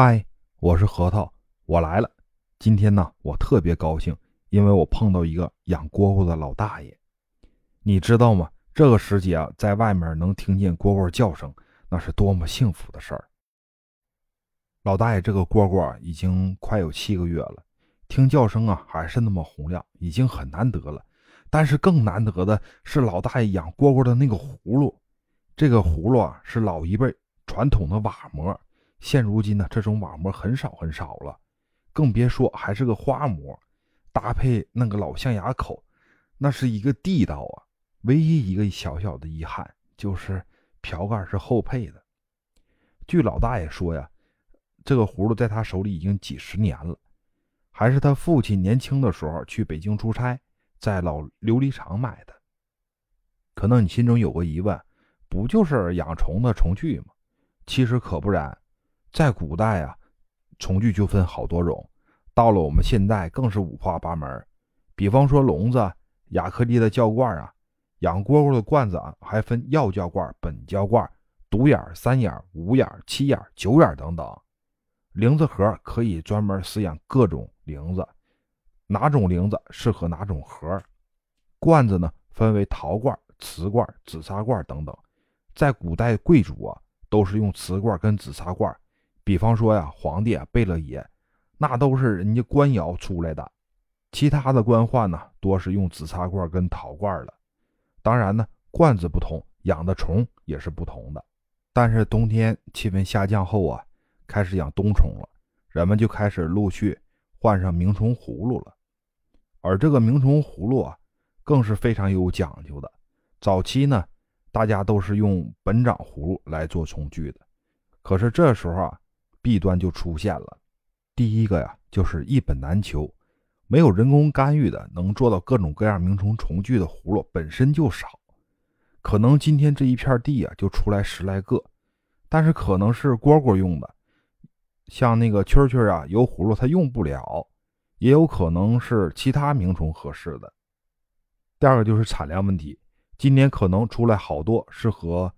嗨，我是核桃，我来了。今天呢，我特别高兴，因为我碰到一个养蝈蝈的老大爷。你知道吗？这个时节啊，在外面能听见蝈蝈叫声，那是多么幸福的事儿。老大爷这个蝈蝈已经快有七个月了，听叫声啊，还是那么洪亮，已经很难得了。但是更难得的是，老大爷养蝈蝈的那个葫芦，这个葫芦啊，是老一辈传统的瓦模。现如今呢，这种瓦模很少很少了，更别说还是个花模，搭配那个老象牙口，那是一个地道啊。唯一一个小小的遗憾就是瓢盖是后配的。据老大爷说呀，这个葫芦在他手里已经几十年了，还是他父亲年轻的时候去北京出差，在老琉璃厂买的。可能你心中有个疑问，不就是养虫的虫具吗？其实可不然。在古代啊，虫具就分好多种，到了我们现在更是五花八门。比方说笼子、亚克力的胶罐啊，养蝈蝈的罐子啊，还分药胶罐、本胶罐、独眼、三眼、五眼、七眼、九眼等等。铃子盒可以专门饲养各种铃子，哪种铃子适合哪种盒。罐子呢，分为陶罐、瓷罐、紫砂罐等等。在古代，贵族啊，都是用瓷罐跟紫砂罐。比方说呀，皇帝啊，贝勒爷，那都是人家官窑出来的。其他的官宦呢，多是用紫砂罐跟陶罐的。当然呢，罐子不同，养的虫也是不同的。但是冬天气温下降后啊，开始养冬虫了，人们就开始陆续换上鸣虫葫芦了。而这个鸣虫葫芦啊，更是非常有讲究的。早期呢，大家都是用本掌葫芦来做虫具的，可是这时候啊。弊端就出现了，第一个呀，就是一本难求，没有人工干预的，能做到各种各样鸣虫虫聚的葫芦本身就少，可能今天这一片地啊就出来十来个，但是可能是蝈蝈用的，像那个蛐蛐啊，有葫芦它用不了，也有可能是其他鸣虫合适的。第二个就是产量问题，今年可能出来好多适合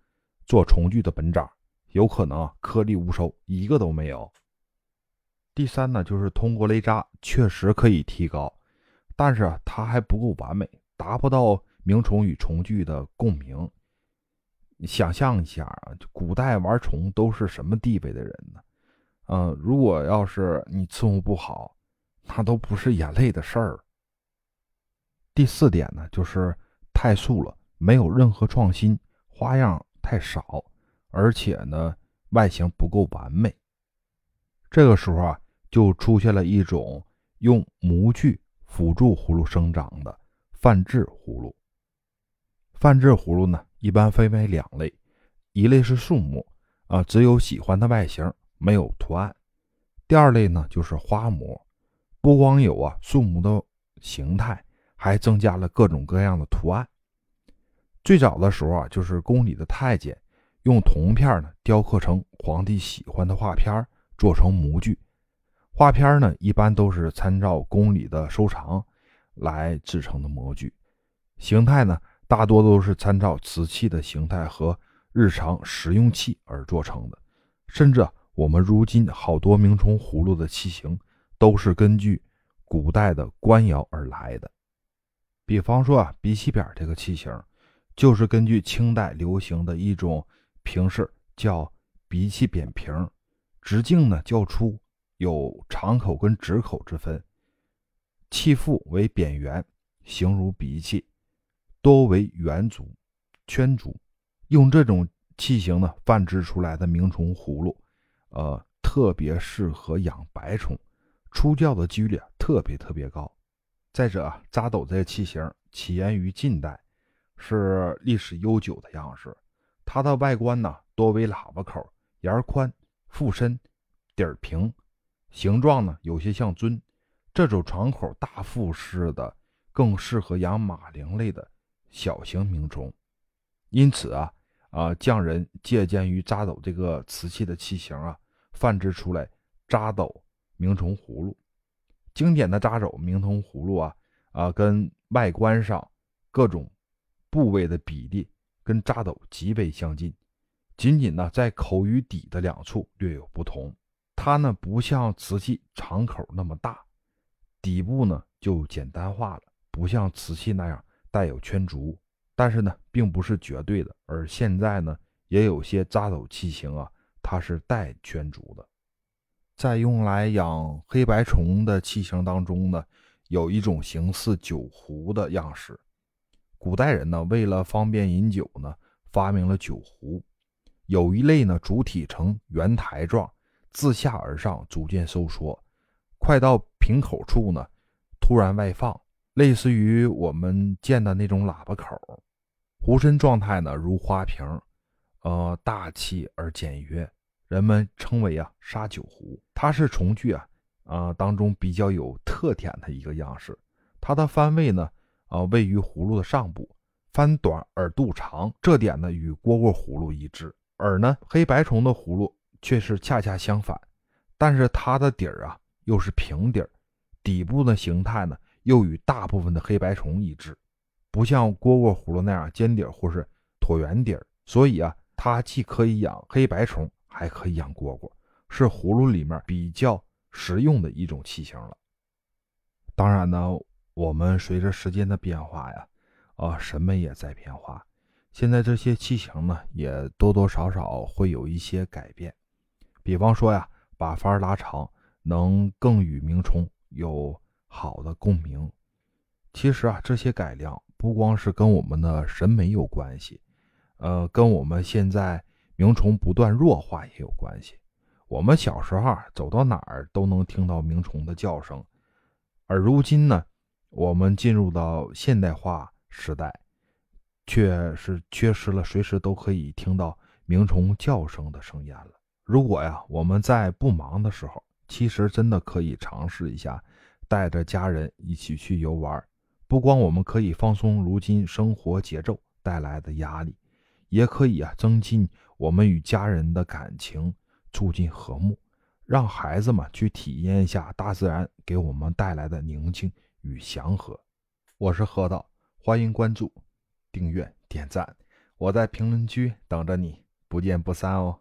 做虫具的本掌。有可能，颗粒无收，一个都没有。第三呢，就是通过雷扎确实可以提高，但是啊，它还不够完美，达不到鸣虫与虫具的共鸣。想象一下啊，古代玩虫都是什么地位的人呢？嗯，如果要是你伺候不好，那都不是眼泪的事儿。第四点呢，就是太素了，没有任何创新，花样太少。而且呢，外形不够完美。这个时候啊，就出现了一种用模具辅助葫芦生长的泛制葫芦。泛制葫芦呢，一般分为两类，一类是树木啊，只有喜欢的外形，没有图案；第二类呢，就是花模，不光有啊树木的形态，还增加了各种各样的图案。最早的时候啊，就是宫里的太监。用铜片呢雕刻成皇帝喜欢的画片，做成模具。画片呢一般都是参照宫里的收藏来制成的模具。形态呢大多都是参照瓷器的形态和日常食用器而做成的。甚至我们如今好多鸣虫葫芦的器型都是根据古代的官窑而来的。比方说啊，鼻气扁这个器型，就是根据清代流行的一种。瓶式叫鼻器扁瓶，直径呢较粗，有长口跟直口之分。器腹为扁圆，形如鼻器，多为圆足、圈足。用这种器型呢泛制出来的鸣虫葫芦，呃，特别适合养白虫，出教的几率特别特别高。再者啊，扎斗这个器型起源于近代，是历史悠久的样式。它的外观呢多为喇叭口，沿宽，腹深，底儿平，形状呢有些像尊。这种敞口大腹式的更适合养马铃类的小型鸣虫。因此啊啊，匠人借鉴于扎斗这个瓷器的器型啊，泛制出来扎斗鸣虫葫芦。经典的扎斗鸣虫葫芦啊啊，跟外观上各种部位的比例。跟扎斗极为相近，仅仅呢在口与底的两处略有不同。它呢不像瓷器敞口那么大，底部呢就简单化了，不像瓷器那样带有圈足。但是呢，并不是绝对的。而现在呢，也有些扎斗器型啊，它是带圈足的。在用来养黑白虫的器型当中呢，有一种形似酒壶的样式。古代人呢，为了方便饮酒呢，发明了酒壶。有一类呢，主体呈圆台状，自下而上逐渐收缩，快到瓶口处呢，突然外放，类似于我们见的那种喇叭口。壶身状态呢，如花瓶，呃，大气而简约，人们称为啊沙酒壶。它是重具啊啊当中比较有特点的一个样式。它的翻位呢，啊位于葫芦的上部，翻短而肚长，这点呢与蝈蝈葫芦一致。而呢黑白虫的葫芦却是恰恰相反，但是它的底儿啊又是平底儿，底部的形态呢又与大部分的黑白虫一致。不像蝈蝈葫芦那样尖底或是椭圆底儿，所以啊，它既可以养黑白虫，还可以养蝈蝈，是葫芦里面比较实用的一种器型了。当然呢，我们随着时间的变化呀，啊，审美也在变化，现在这些器型呢，也多多少少会有一些改变。比方说呀，把幡拉长，能更与鸣虫有好的共鸣。其实啊，这些改良。不光是跟我们的审美有关系，呃，跟我们现在鸣虫不断弱化也有关系。我们小时候走到哪儿都能听到鸣虫的叫声，而如今呢，我们进入到现代化时代，却是缺失了随时都可以听到鸣虫叫声的声音了。如果呀，我们在不忙的时候，其实真的可以尝试一下，带着家人一起去游玩。不光我们可以放松如今生活节奏带来的压力，也可以啊增进我们与家人的感情，促进和睦，让孩子们去体验一下大自然给我们带来的宁静与祥和。我是何道，欢迎关注、订阅、点赞，我在评论区等着你，不见不散哦。